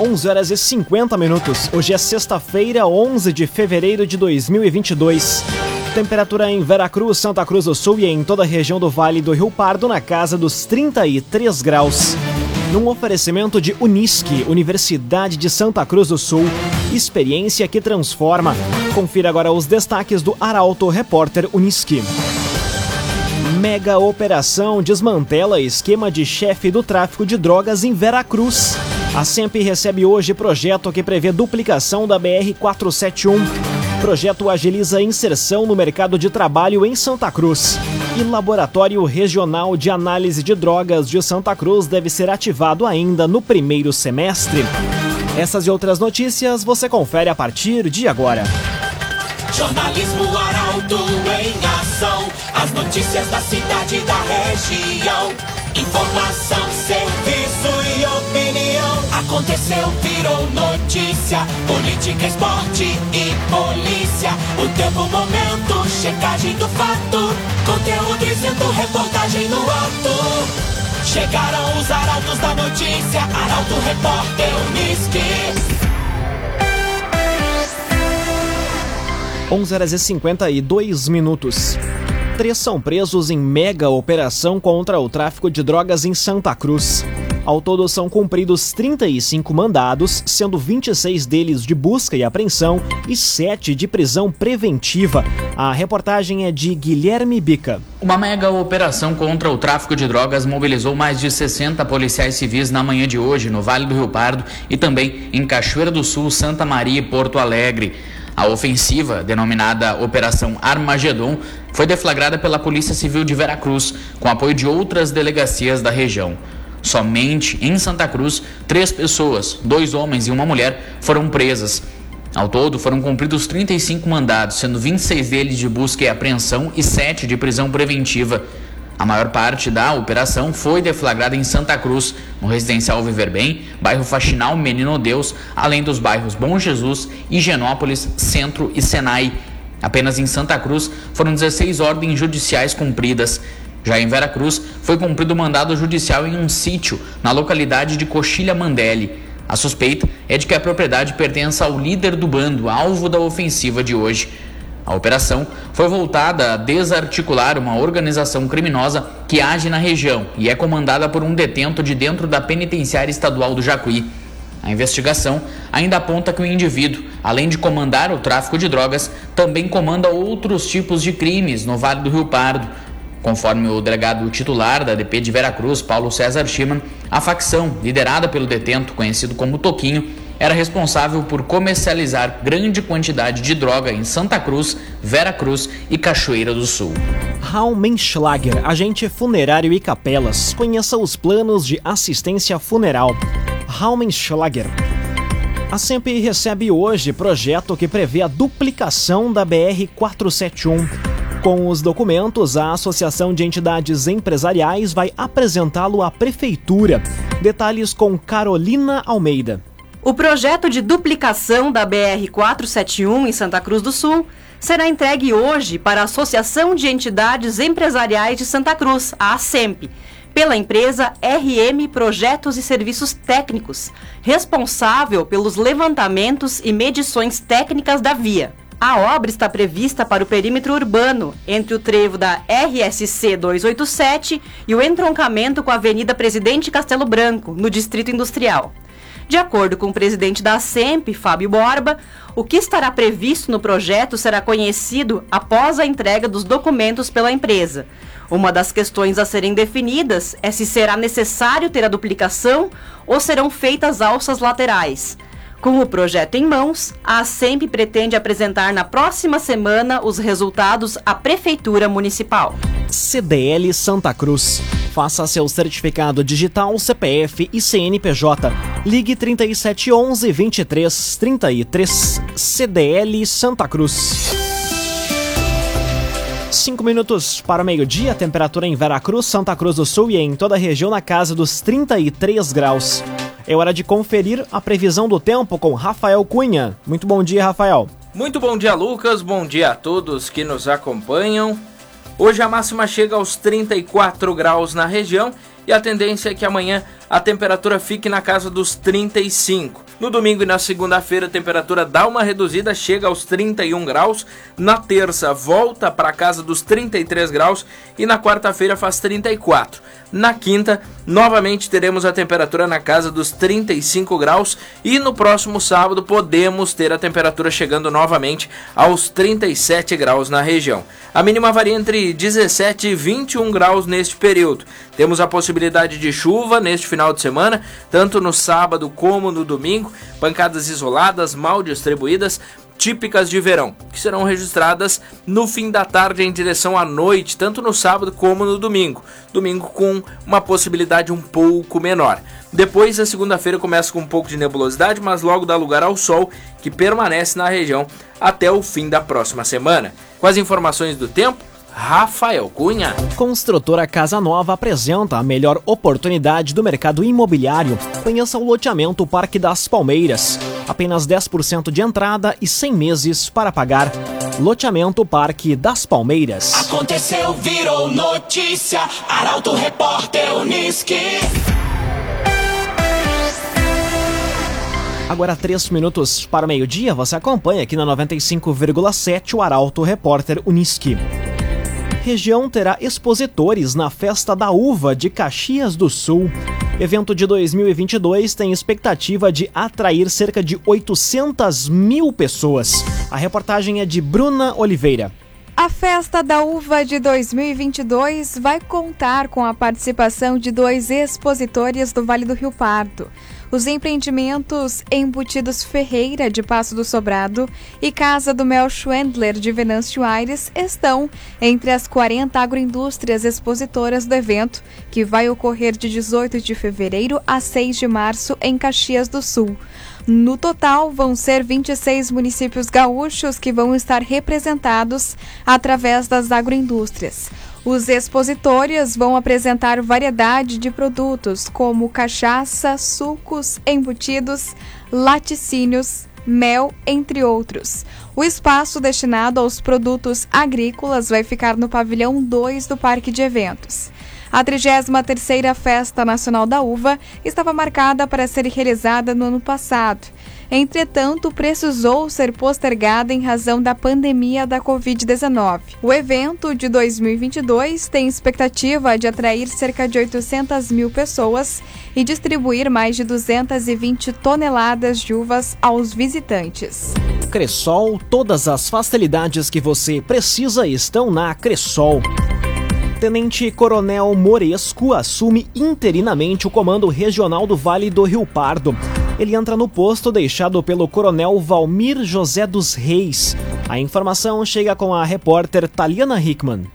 11 horas e 50 minutos. Hoje é sexta-feira, 11 de fevereiro de 2022. Temperatura em Veracruz, Santa Cruz do Sul e em toda a região do Vale do Rio Pardo na casa dos 33 graus. Num oferecimento de Unisque, Universidade de Santa Cruz do Sul, experiência que transforma. Confira agora os destaques do Arauto Repórter Unisque. Mega operação desmantela esquema de chefe do tráfico de drogas em Veracruz. A SEMP recebe hoje projeto que prevê duplicação da BR-471. Projeto agiliza inserção no mercado de trabalho em Santa Cruz. E Laboratório Regional de Análise de Drogas de Santa Cruz deve ser ativado ainda no primeiro semestre. Essas e outras notícias você confere a partir de agora. Jornalismo Arauto em ação. As notícias da cidade e da região. Informação, opinião. Aconteceu, virou notícia. Política, esporte e polícia. O tempo, momento, checagem do fato. Conteúdo dizendo, reportagem no ato. Chegaram os arautos da notícia. Arauto, repórter, Unisque. 11 horas e 52 minutos. Três são presos em mega operação contra o tráfico de drogas em Santa Cruz. Ao todo são cumpridos 35 mandados, sendo 26 deles de busca e apreensão e 7 de prisão preventiva. A reportagem é de Guilherme Bica. Uma mega operação contra o tráfico de drogas mobilizou mais de 60 policiais civis na manhã de hoje no Vale do Rio Pardo e também em Cachoeira do Sul, Santa Maria e Porto Alegre. A ofensiva, denominada Operação Armagedon, foi deflagrada pela Polícia Civil de Veracruz, com apoio de outras delegacias da região. Somente em Santa Cruz, três pessoas, dois homens e uma mulher, foram presas. Ao todo, foram cumpridos 35 mandados, sendo 26 deles de busca e apreensão e 7 de prisão preventiva. A maior parte da operação foi deflagrada em Santa Cruz, no residencial Viver Bem, bairro Faxinal Menino Deus, além dos bairros Bom Jesus, Higienópolis, Centro e Senai. Apenas em Santa Cruz foram 16 ordens judiciais cumpridas. Já em Veracruz, foi cumprido mandado judicial em um sítio na localidade de Coxilha Mandelli. A suspeita é de que a propriedade pertença ao líder do bando, alvo da ofensiva de hoje. A operação foi voltada a desarticular uma organização criminosa que age na região e é comandada por um detento de dentro da penitenciária estadual do Jacuí. A investigação ainda aponta que o indivíduo, além de comandar o tráfico de drogas, também comanda outros tipos de crimes no Vale do Rio Pardo. Conforme o delegado titular da DP de Veracruz, Paulo César Schimann, a facção, liderada pelo detento conhecido como Toquinho, era responsável por comercializar grande quantidade de droga em Santa Cruz, Vera Cruz e Cachoeira do Sul. Raumenschlager, agente funerário e capelas. Conheça os planos de assistência funeral. Raumenschlager. A SEMP recebe hoje projeto que prevê a duplicação da BR-471. Com os documentos, a Associação de Entidades Empresariais vai apresentá-lo à Prefeitura. Detalhes com Carolina Almeida. O projeto de duplicação da BR-471 em Santa Cruz do Sul será entregue hoje para a Associação de Entidades Empresariais de Santa Cruz, a ASEMP, pela empresa RM Projetos e Serviços Técnicos, responsável pelos levantamentos e medições técnicas da via. A obra está prevista para o perímetro urbano, entre o trevo da RSC 287 e o entroncamento com a Avenida Presidente Castelo Branco, no Distrito Industrial. De acordo com o presidente da SEMP, Fábio Borba, o que estará previsto no projeto será conhecido após a entrega dos documentos pela empresa. Uma das questões a serem definidas é se será necessário ter a duplicação ou serão feitas alças laterais. Com o projeto em mãos, a SEMP pretende apresentar na próxima semana os resultados à Prefeitura Municipal. CDL Santa Cruz. Faça seu certificado digital, CPF e CNPJ. Ligue 3711 2333 CDL Santa Cruz. Cinco minutos para o meio-dia, temperatura em Veracruz, Santa Cruz do Sul e em toda a região na casa dos 33 graus. É hora de conferir a previsão do tempo com Rafael Cunha. Muito bom dia, Rafael. Muito bom dia, Lucas. Bom dia a todos que nos acompanham. Hoje a máxima chega aos 34 graus na região e a tendência é que amanhã a temperatura fique na casa dos 35. No domingo e na segunda-feira a temperatura dá uma reduzida, chega aos 31 graus. Na terça volta para casa dos 33 graus e na quarta-feira faz 34. Na quinta, novamente teremos a temperatura na casa dos 35 graus e no próximo sábado podemos ter a temperatura chegando novamente aos 37 graus na região. A mínima varia entre 17 e 21 graus neste período. Temos a possibilidade de chuva neste final de semana, tanto no sábado como no domingo, pancadas isoladas, mal distribuídas, típicas de verão, que serão registradas no fim da tarde em direção à noite, tanto no sábado como no domingo. Domingo com uma possibilidade um pouco menor. Depois, a segunda-feira começa com um pouco de nebulosidade, mas logo dá lugar ao sol, que permanece na região até o fim da próxima semana. Com as informações do tempo, Rafael Cunha. Construtora Casa Nova apresenta a melhor oportunidade do mercado imobiliário. Conheça o loteamento Parque das Palmeiras. Apenas 10% de entrada e 100 meses para pagar. Loteamento Parque das Palmeiras. Aconteceu, virou notícia. Arauto Repórter Uniski. Agora, três minutos para o meio-dia, você acompanha aqui na 95,7 o Arauto Repórter Uniski região terá expositores na Festa da Uva de Caxias do Sul. Evento de 2022 tem expectativa de atrair cerca de 800 mil pessoas. A reportagem é de Bruna Oliveira. A Festa da Uva de 2022 vai contar com a participação de dois expositores do Vale do Rio Pardo. Os empreendimentos Embutidos Ferreira de Passo do Sobrado e Casa do Mel Schwendler de Venâncio Aires estão entre as 40 agroindústrias expositoras do evento, que vai ocorrer de 18 de fevereiro a 6 de março em Caxias do Sul. No total, vão ser 26 municípios gaúchos que vão estar representados através das agroindústrias. Os expositores vão apresentar variedade de produtos como cachaça, sucos, embutidos, laticínios, mel, entre outros. O espaço destinado aos produtos agrícolas vai ficar no pavilhão 2 do Parque de Eventos. A 33ª Festa Nacional da Uva estava marcada para ser realizada no ano passado entretanto, precisou ser postergada em razão da pandemia da Covid-19. O evento de 2022 tem expectativa de atrair cerca de 800 mil pessoas e distribuir mais de 220 toneladas de uvas aos visitantes. Cressol, todas as facilidades que você precisa estão na Cressol. Tenente Coronel Moresco assume interinamente o comando regional do Vale do Rio Pardo ele entra no posto deixado pelo coronel Valmir José dos Reis. A informação chega com a repórter Taliana Hickman.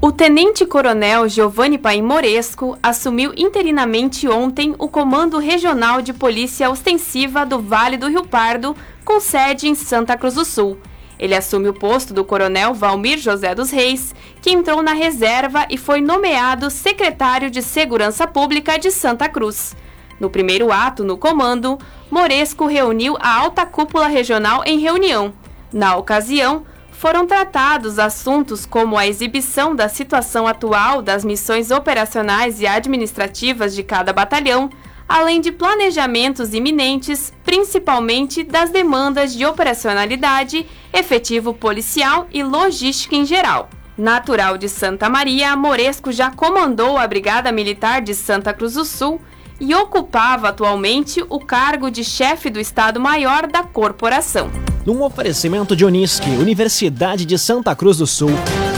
O tenente-coronel Giovanni Paim Moresco assumiu interinamente ontem o Comando Regional de Polícia Ostensiva do Vale do Rio Pardo, com sede em Santa Cruz do Sul. Ele assume o posto do coronel Valmir José dos Reis, que entrou na reserva e foi nomeado secretário de Segurança Pública de Santa Cruz. No primeiro ato, no comando, Moresco reuniu a alta cúpula regional em reunião. Na ocasião, foram tratados assuntos como a exibição da situação atual das missões operacionais e administrativas de cada batalhão, além de planejamentos iminentes, principalmente das demandas de operacionalidade, efetivo policial e logística em geral. Natural de Santa Maria, Moresco já comandou a Brigada Militar de Santa Cruz do Sul e ocupava atualmente o cargo de chefe do Estado-Maior da corporação. Num oferecimento de Unisque, Universidade de Santa Cruz do Sul,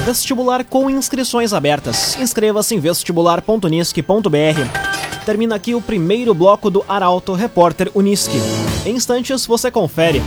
vestibular com inscrições abertas. Inscreva-se em vestibular.unisque.br. Termina aqui o primeiro bloco do Arauto Repórter Unisque. Em instantes você confere.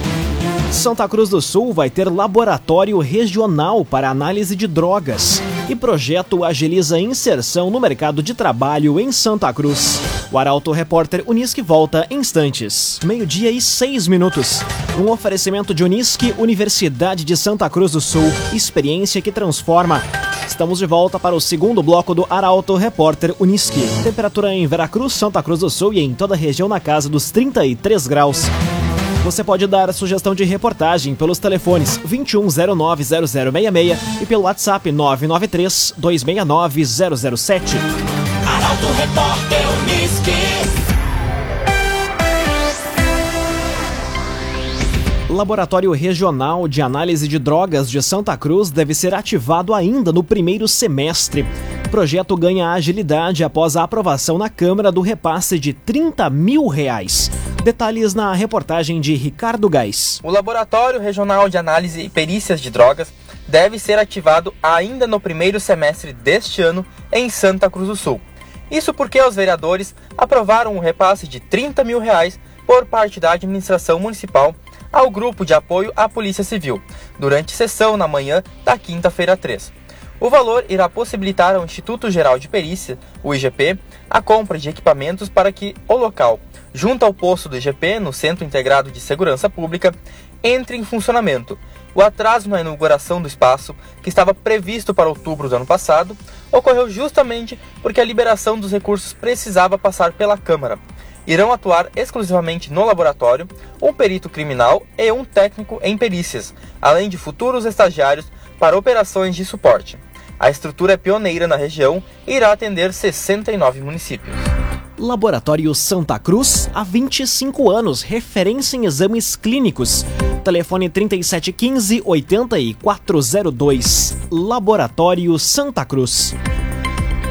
Santa Cruz do Sul vai ter laboratório regional para análise de drogas e projeto agiliza a inserção no mercado de trabalho em Santa Cruz. O Arauto Repórter Unisque volta em instantes. Meio-dia e seis minutos. Um oferecimento de Unisque, Universidade de Santa Cruz do Sul. Experiência que transforma. Estamos de volta para o segundo bloco do Arauto Repórter Unisque. Temperatura em Veracruz, Santa Cruz do Sul e em toda a região na casa dos 33 graus. Você pode dar sugestão de reportagem pelos telefones 21090066 e pelo WhatsApp 993 269 007. Arauto Repórter Uniski. Laboratório Regional de Análise de Drogas de Santa Cruz deve ser ativado ainda no primeiro semestre. Projeto ganha agilidade após a aprovação na Câmara do repasse de 30 mil reais. Detalhes na reportagem de Ricardo Gás. O Laboratório Regional de Análise e Perícias de Drogas deve ser ativado ainda no primeiro semestre deste ano em Santa Cruz do Sul. Isso porque os vereadores aprovaram um repasse de 30 mil reais por parte da administração municipal ao grupo de apoio à Polícia Civil, durante sessão na manhã da quinta-feira 3. O valor irá possibilitar ao Instituto Geral de Perícia, o IGP, a compra de equipamentos para que o local, junto ao posto do IGP, no Centro Integrado de Segurança Pública, entre em funcionamento. O atraso na inauguração do espaço, que estava previsto para outubro do ano passado, ocorreu justamente porque a liberação dos recursos precisava passar pela Câmara irão atuar exclusivamente no laboratório um perito criminal e um técnico em perícias, além de futuros estagiários para operações de suporte. A estrutura é pioneira na região e irá atender 69 municípios. Laboratório Santa Cruz, há 25 anos, referência em exames clínicos. Telefone 3715 8402. Laboratório Santa Cruz.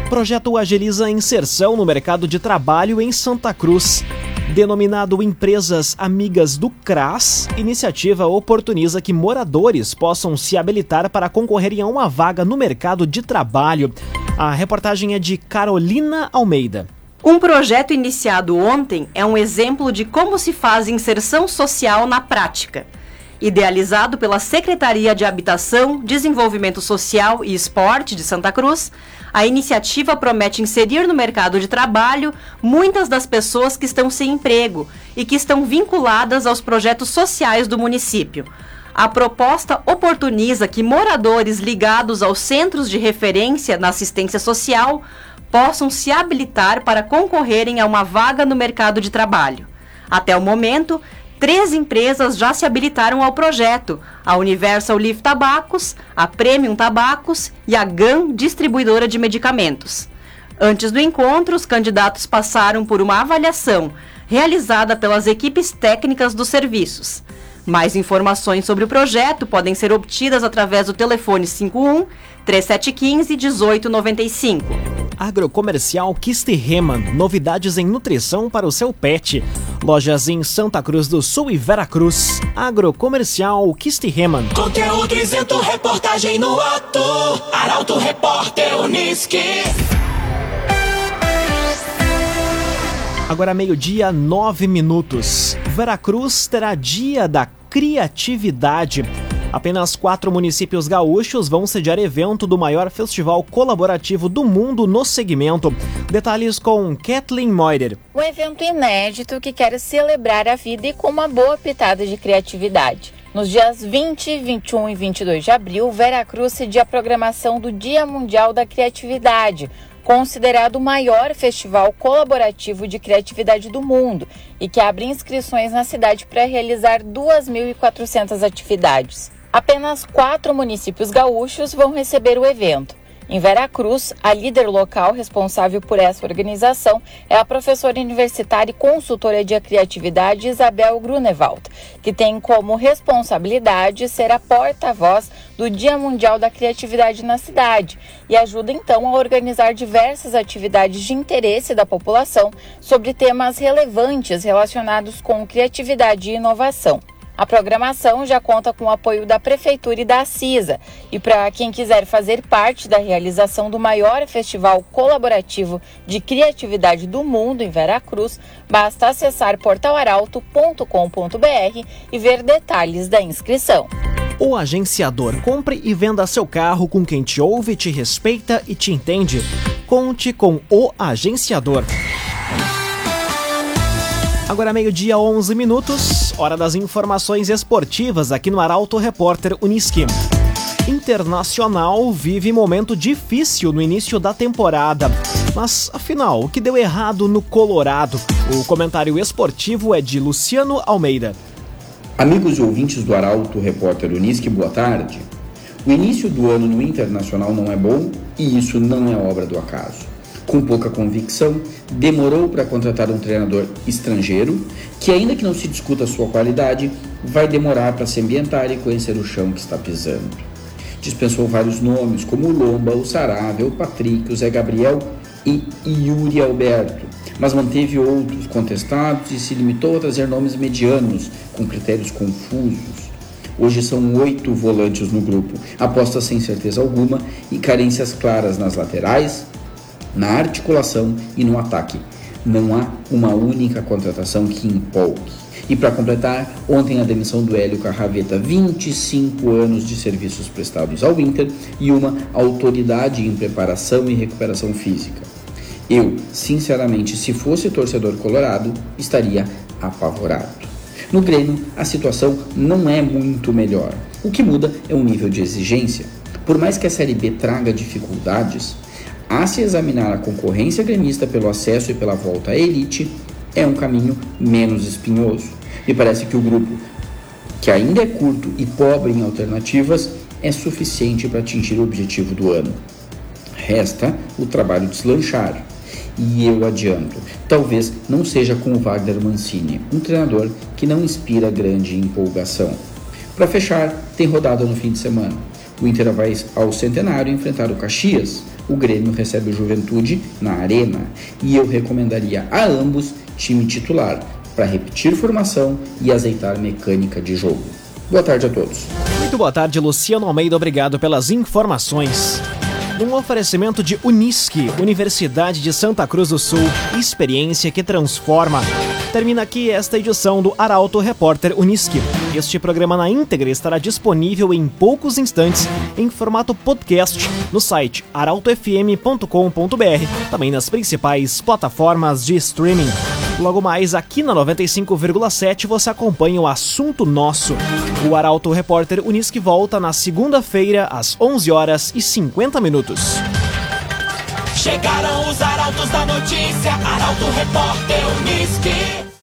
Projeto agiliza a inserção no mercado de trabalho em Santa Cruz. Denominado Empresas Amigas do CRAS, iniciativa oportuniza que moradores possam se habilitar para concorrerem a uma vaga no mercado de trabalho. A reportagem é de Carolina Almeida. Um projeto iniciado ontem é um exemplo de como se faz inserção social na prática. Idealizado pela Secretaria de Habitação, Desenvolvimento Social e Esporte de Santa Cruz, a iniciativa promete inserir no mercado de trabalho muitas das pessoas que estão sem emprego e que estão vinculadas aos projetos sociais do município. A proposta oportuniza que moradores ligados aos centros de referência na assistência social possam se habilitar para concorrerem a uma vaga no mercado de trabalho. Até o momento, Três empresas já se habilitaram ao projeto: a Universal Leaf Tabacos, a Premium Tabacos e a GAN Distribuidora de Medicamentos. Antes do encontro, os candidatos passaram por uma avaliação realizada pelas equipes técnicas dos serviços. Mais informações sobre o projeto podem ser obtidas através do telefone 51 3715 1895. Agrocomercial Kisterreman, novidades em nutrição para o seu pet. Lojas em Santa Cruz do Sul e Veracruz. Agrocomercial Kisterreman. Conteúdo isento, reportagem no ato. Arauto Repórter Uniski. Agora meio-dia, nove minutos. Veracruz terá dia da criatividade. Apenas quatro municípios gaúchos vão sediar evento do maior festival colaborativo do mundo no segmento. Detalhes com Kathleen Moider. Um evento inédito que quer celebrar a vida e com uma boa pitada de criatividade. Nos dias 20, 21 e 22 de abril, Veracruz cedia a programação do Dia Mundial da Criatividade, considerado o maior festival colaborativo de criatividade do mundo e que abre inscrições na cidade para realizar 2.400 atividades. Apenas quatro municípios gaúchos vão receber o evento. Em Veracruz, a líder local responsável por essa organização é a professora universitária e consultora de criatividade Isabel Grunewald, que tem como responsabilidade ser a porta-voz do Dia Mundial da Criatividade na cidade e ajuda então a organizar diversas atividades de interesse da população sobre temas relevantes relacionados com criatividade e inovação. A programação já conta com o apoio da Prefeitura e da CISA. E para quem quiser fazer parte da realização do maior festival colaborativo de criatividade do mundo em Veracruz, basta acessar portalaralto.com.br e ver detalhes da inscrição. O agenciador compre e venda seu carro com quem te ouve, te respeita e te entende. Conte com o agenciador. Agora meio-dia, 11 minutos, hora das informações esportivas aqui no Arauto Repórter Uniski. Internacional vive momento difícil no início da temporada. Mas, afinal, o que deu errado no Colorado? O comentário esportivo é de Luciano Almeida. Amigos e ouvintes do Arauto Repórter Uniski, boa tarde. O início do ano no Internacional não é bom e isso não é obra do acaso. Com pouca convicção, demorou para contratar um treinador estrangeiro, que, ainda que não se discuta sua qualidade, vai demorar para se ambientar e conhecer o chão que está pisando. Dispensou vários nomes, como o Lomba, o Saravia, o Patrick, o Zé Gabriel e Yuri Alberto, mas manteve outros contestados e se limitou a trazer nomes medianos, com critérios confusos. Hoje são oito volantes no grupo, apostas sem certeza alguma e carências claras nas laterais, na articulação e no ataque. Não há uma única contratação que empolgue. E para completar, ontem a demissão do Hélio Carraveta, 25 anos de serviços prestados ao Inter e uma autoridade em preparação e recuperação física. Eu, sinceramente, se fosse torcedor colorado, estaria apavorado. No Grêmio, a situação não é muito melhor. O que muda é o nível de exigência. Por mais que a Série B traga dificuldades, a se examinar a concorrência gremista pelo acesso e pela volta à elite é um caminho menos espinhoso. Me parece que o grupo, que ainda é curto e pobre em alternativas, é suficiente para atingir o objetivo do ano. Resta o trabalho deslanchar. E eu adianto, talvez não seja com o Wagner Mancini, um treinador que não inspira grande empolgação. Para fechar, tem rodada no fim de semana. O Inter vai ao Centenário enfrentar o Caxias, o Grêmio recebe o Juventude na Arena e eu recomendaria a ambos time titular para repetir formação e azeitar mecânica de jogo. Boa tarde a todos. Muito boa tarde, Luciano Almeida. Obrigado pelas informações. Um oferecimento de Unisque, Universidade de Santa Cruz do Sul, experiência que transforma. Termina aqui esta edição do Arauto Repórter Unisque. Este programa na íntegra estará disponível em poucos instantes em formato podcast no site arautofm.com.br, também nas principais plataformas de streaming. Logo mais, aqui na 95,7 você acompanha o assunto nosso. O Arauto Repórter Unisque volta na segunda-feira, às 11 horas e 50 minutos. Chegaram os arautos da notícia, Arauto Repórter Unisque.